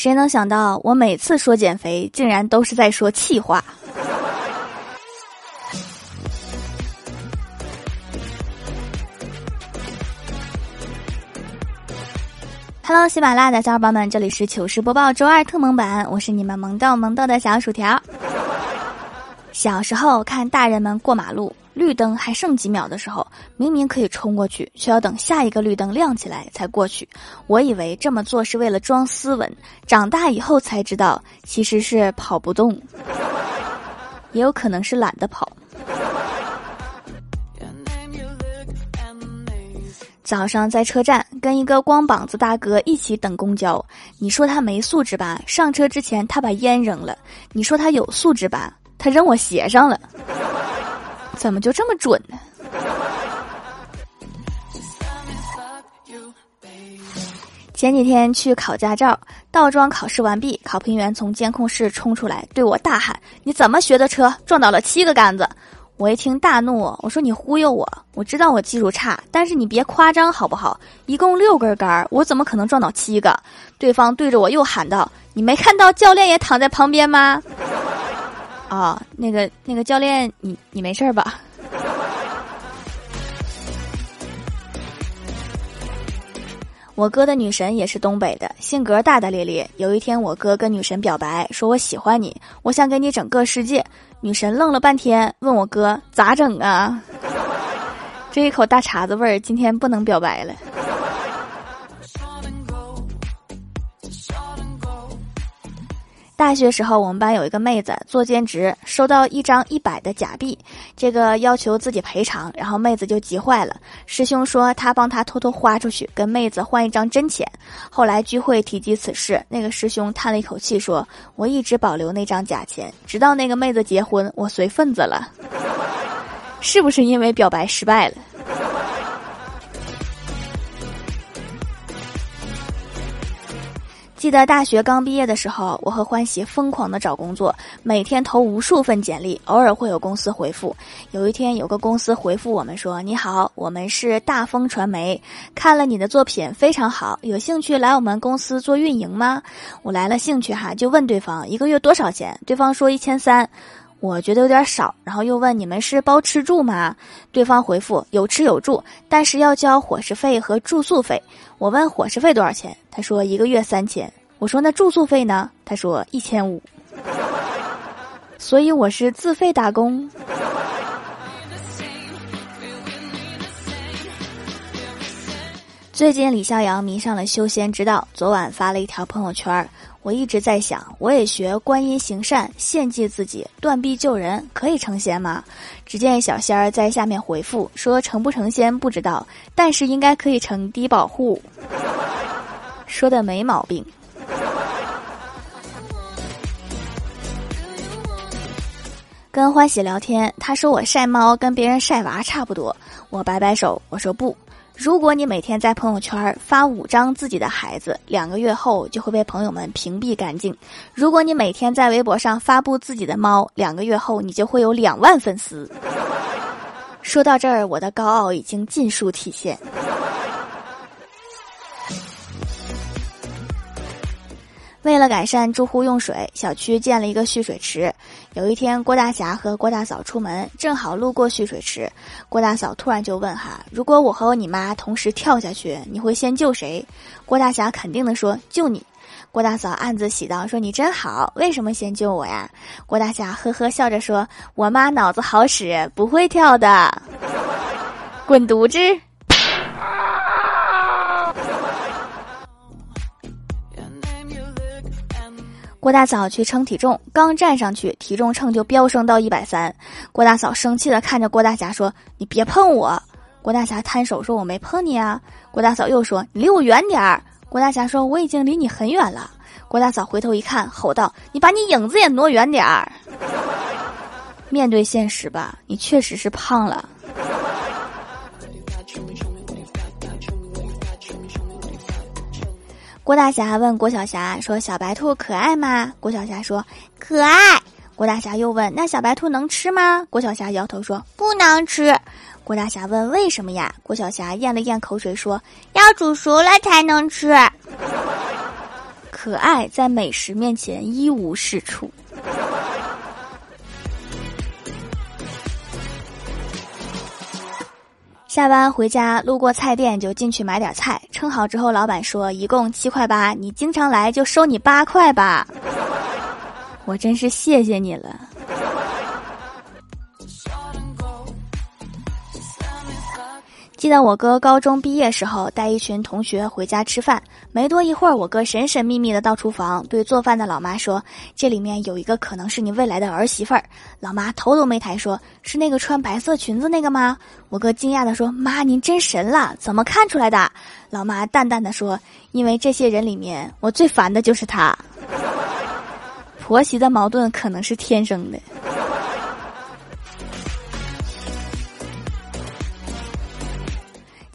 谁能想到我每次说减肥，竟然都是在说气话。Hello，喜马拉雅的小伙伴们，这里是糗事播报周二特蒙版，我是你们萌豆萌豆的小薯条。小时候看大人们过马路，绿灯还剩几秒的时候，明明可以冲过去，却要等下一个绿灯亮起来才过去。我以为这么做是为了装斯文，长大以后才知道，其实是跑不动，也有可能是懒得跑。早上在车站跟一个光膀子大哥一起等公交，你说他没素质吧？上车之前他把烟扔了。你说他有素质吧？他扔我鞋上了，怎么就这么准呢？前几天去考驾照，倒桩考试完毕，考评员从监控室冲出来，对我大喊：“你怎么学的车？撞倒了七个杆子！”我一听大怒，我说：“你忽悠我！我知道我技术差，但是你别夸张好不好？一共六根杆，我怎么可能撞倒七个？”对方对着我又喊道：“你没看到教练也躺在旁边吗？”啊，那个那个教练，你你没事吧？我哥的女神也是东北的，性格大大咧咧。有一天，我哥跟女神表白，说我喜欢你，我想给你整个世界。女神愣了半天，问我哥咋整啊？这一口大碴子味儿，今天不能表白了。大学时候，我们班有一个妹子做兼职，收到一张一百的假币，这个要求自己赔偿，然后妹子就急坏了。师兄说他帮他偷偷花出去，跟妹子换一张真钱。后来聚会提及此事，那个师兄叹了一口气说：“我一直保留那张假钱，直到那个妹子结婚，我随份子了。”是不是因为表白失败了？记得大学刚毕业的时候，我和欢喜疯狂的找工作，每天投无数份简历，偶尔会有公司回复。有一天，有个公司回复我们说：“你好，我们是大风传媒，看了你的作品非常好，有兴趣来我们公司做运营吗？”我来了兴趣哈，就问对方一个月多少钱，对方说一千三，我觉得有点少，然后又问你们是包吃住吗？对方回复有吃有住，但是要交伙食费和住宿费。我问伙食费多少钱？他说一个月三千，我说那住宿费呢？他说一千五，所以我是自费打工。最近李逍遥迷上了修仙之道，昨晚发了一条朋友圈我一直在想，我也学观音行善，献祭自己，断臂救人，可以成仙吗？只见小仙儿在下面回复说：“成不成仙不知道，但是应该可以成低保户。”说的没毛病。跟欢喜聊天，他说我晒猫跟别人晒娃差不多，我摆摆手，我说不。如果你每天在朋友圈发五张自己的孩子，两个月后就会被朋友们屏蔽干净；如果你每天在微博上发布自己的猫，两个月后你就会有两万粉丝。说到这儿，我的高傲已经尽数体现。为了改善住户用水，小区建了一个蓄水池。有一天，郭大侠和郭大嫂出门，正好路过蓄水池。郭大嫂突然就问：“哈，如果我和你妈同时跳下去，你会先救谁？”郭大侠肯定的说：“救你。”郭大嫂暗自喜道：“说你真好，为什么先救我呀？”郭大侠呵呵笑着说：“我妈脑子好使，不会跳的。”滚犊子！郭大嫂去称体重，刚站上去，体重秤就飙升到一百三。郭大嫂生气的看着郭大侠说：“你别碰我！”郭大侠摊手说：“我没碰你啊。”郭大嫂又说：“你离我远点儿！”郭大侠说：“我已经离你很远了。”郭大嫂回头一看，吼道：“你把你影子也挪远点儿！”面对现实吧，你确实是胖了。郭大侠问郭小霞说：“小白兔可爱吗？”郭小霞说：“可爱。”郭大侠又问：“那小白兔能吃吗？”郭小霞摇头说：“不能吃。”郭大侠问：“为什么呀？”郭小霞咽了咽口水说：“要煮熟了才能吃。”可爱在美食面前一无是处。下班回家，路过菜店就进去买点菜，称好之后，老板说一共七块八，你经常来就收你八块吧。我真是谢谢你了。记得我哥高中毕业时候带一群同学回家吃饭，没多一会儿，我哥神神秘秘的到厨房，对做饭的老妈说：“这里面有一个可能是你未来的儿媳妇儿。”老妈头都没抬，说是那个穿白色裙子那个吗？我哥惊讶的说：“妈，您真神了，怎么看出来的？”老妈淡淡的说：“因为这些人里面，我最烦的就是她。婆媳的矛盾可能是天生的。”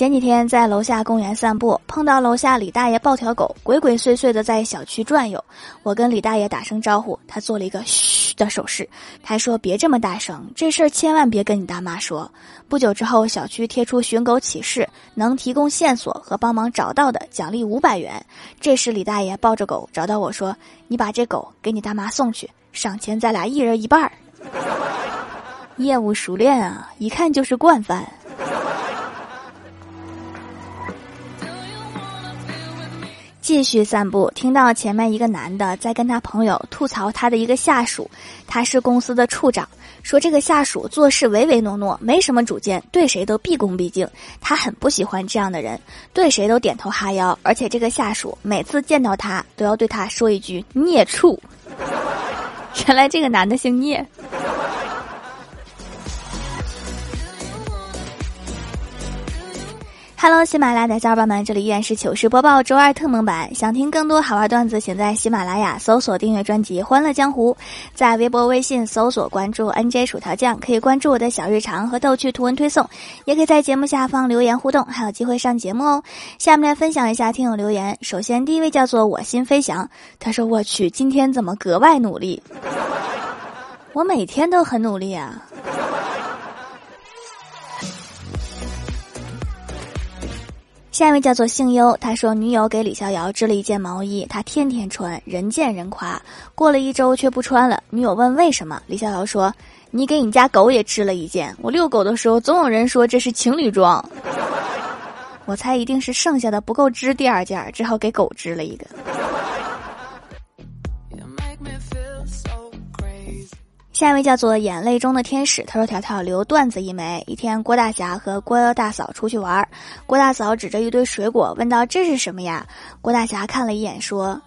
前几天在楼下公园散步，碰到楼下李大爷抱条狗，鬼鬼祟祟的在小区转悠。我跟李大爷打声招呼，他做了一个嘘的手势，他说别这么大声，这事儿千万别跟你大妈说。不久之后，小区贴出寻狗启事，能提供线索和帮忙找到的，奖励五百元。这时李大爷抱着狗找到我说：“你把这狗给你大妈送去，赏钱咱俩一人一半儿。”业务熟练啊，一看就是惯犯。继续散步，听到前面一个男的在跟他朋友吐槽他的一个下属，他是公司的处长，说这个下属做事唯唯诺诺，没什么主见，对谁都毕恭毕敬，他很不喜欢这样的人，对谁都点头哈腰，而且这个下属每次见到他都要对他说一句“孽畜”。原来这个男的姓聂。Hello，喜马拉雅的小伙伴们，这里依然是糗事播报周二特蒙版。想听更多好玩段子，请在喜马拉雅搜索订阅专辑《欢乐江湖》，在微博、微信搜索关注 NJ 薯条酱，可以关注我的小日常和逗趣图文推送，也可以在节目下方留言互动，还有机会上节目哦。下面来分享一下听友留言。首先，第一位叫做我心飞翔，他说：“我去，今天怎么格外努力？我每天都很努力啊。”下一位叫做姓优，他说女友给李逍遥织了一件毛衣，他天天穿，人见人夸。过了一周却不穿了，女友问为什么，李逍遥说：“你给你家狗也织了一件，我遛狗的时候总有人说这是情侣装，我猜一定是剩下的不够织第二件，只好给狗织了一个。”下一位叫做眼泪中的天使，他说：“条条留段子一枚。一天，郭大侠和郭大嫂出去玩，郭大嫂指着一堆水果问道：‘这是什么呀？’郭大侠看了一眼说：‘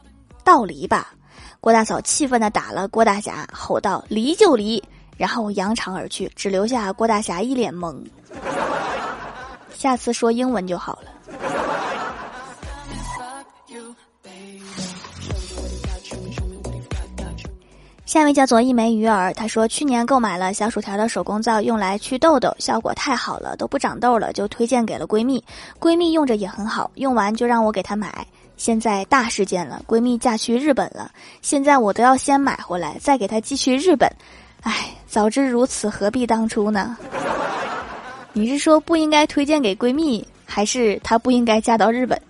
倒梨吧。’郭大嫂气愤地打了郭大侠，吼道：‘离就离！’然后扬长而去，只留下郭大侠一脸懵。下次说英文就好了。”下一位叫做一枚鱼儿，他说去年购买了小薯条的手工皂，用来祛痘痘，效果太好了，都不长痘了，就推荐给了闺蜜。闺蜜用着也很好，用完就让我给她买。现在大事件了，闺蜜嫁去日本了，现在我都要先买回来，再给她寄去日本。唉，早知如此，何必当初呢？你是说不应该推荐给闺蜜，还是她不应该嫁到日本？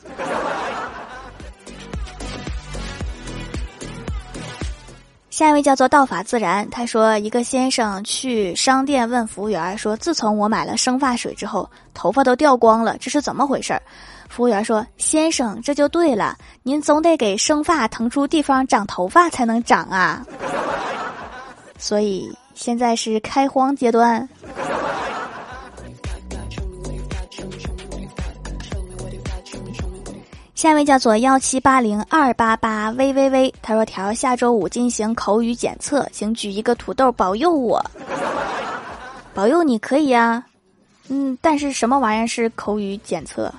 下一位叫做道法自然，他说一个先生去商店问服务员说：“自从我买了生发水之后，头发都掉光了，这是怎么回事？”服务员说：“先生，这就对了，您总得给生发腾出地方长头发才能长啊。”所以现在是开荒阶段。下一位叫做幺七八零二八八 v v v，他说：“条下周五进行口语检测，请举一个土豆保佑我，保佑你可以呀，嗯，但是什么玩意儿是口语检测？”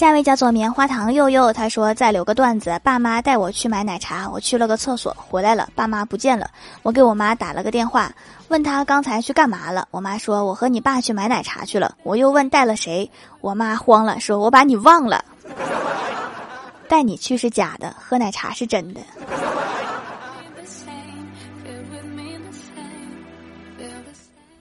下一位叫做棉花糖佑佑，他说再留个段子。爸妈带我去买奶茶，我去了个厕所，回来了，爸妈不见了。我给我妈打了个电话，问他刚才去干嘛了。我妈说我和你爸去买奶茶去了。我又问带了谁，我妈慌了，说我把你忘了。带你去是假的，喝奶茶是真的。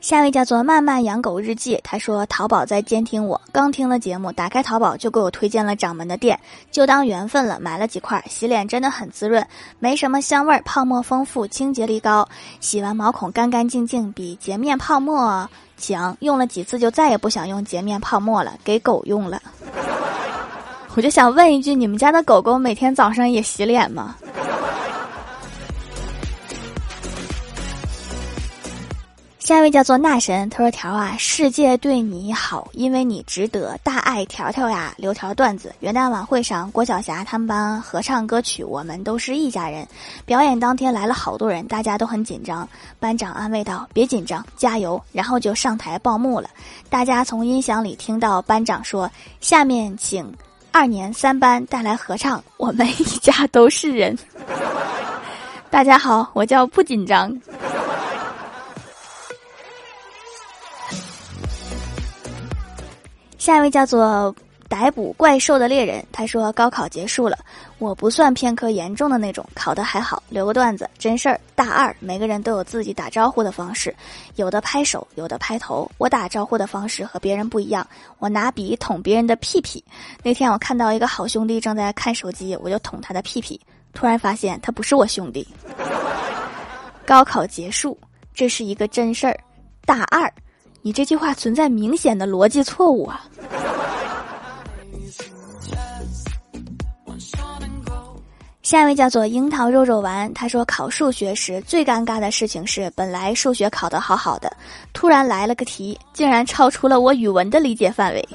下一位叫做慢慢养狗日记，他说淘宝在监听我，刚听了节目，打开淘宝就给我推荐了掌门的店，就当缘分了，买了几块，洗脸真的很滋润，没什么香味儿，泡沫丰富，清洁力高，洗完毛孔干干净净，比洁面泡沫强，用了几次就再也不想用洁面泡沫了，给狗用了。我就想问一句，你们家的狗狗每天早上也洗脸吗？下一位叫做那神，他说：“条啊，世界对你好，因为你值得。大爱条条呀，留条段子。元旦晚会上，郭晓霞他们班合唱歌曲《我们都是一家人》。表演当天来了好多人，大家都很紧张。班长安慰道：‘别紧张，加油。’然后就上台报幕了。大家从音响里听到班长说：‘下面请二年三班带来合唱《我们一家都是人》。’大家好，我叫不紧张。”下一位叫做逮捕怪兽的猎人，他说高考结束了，我不算偏科严重的那种，考得还好。留个段子，真事儿。大二，每个人都有自己打招呼的方式，有的拍手，有的拍头。我打招呼的方式和别人不一样，我拿笔捅别人的屁屁。那天我看到一个好兄弟正在看手机，我就捅他的屁屁，突然发现他不是我兄弟。高考结束，这是一个真事儿。大二。你这句话存在明显的逻辑错误啊！下一位叫做樱桃肉肉丸，他说考数学时最尴尬的事情是，本来数学考得好好的，突然来了个题，竟然超出了我语文的理解范围。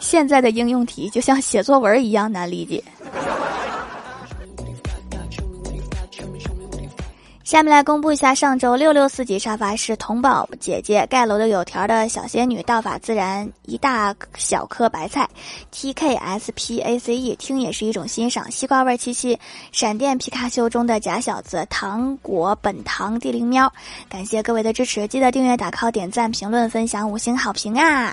现在的应用题就像写作文一样难理解。下面来公布一下上周六六四级沙发是童宝姐姐盖楼的有条的小仙女道法自然一大小颗白菜，T K S P A C E 听也是一种欣赏西瓜味七七闪电皮卡丘中的假小子糖果本糖地灵喵，感谢各位的支持，记得订阅打 call 点赞评论分享五星好评啊！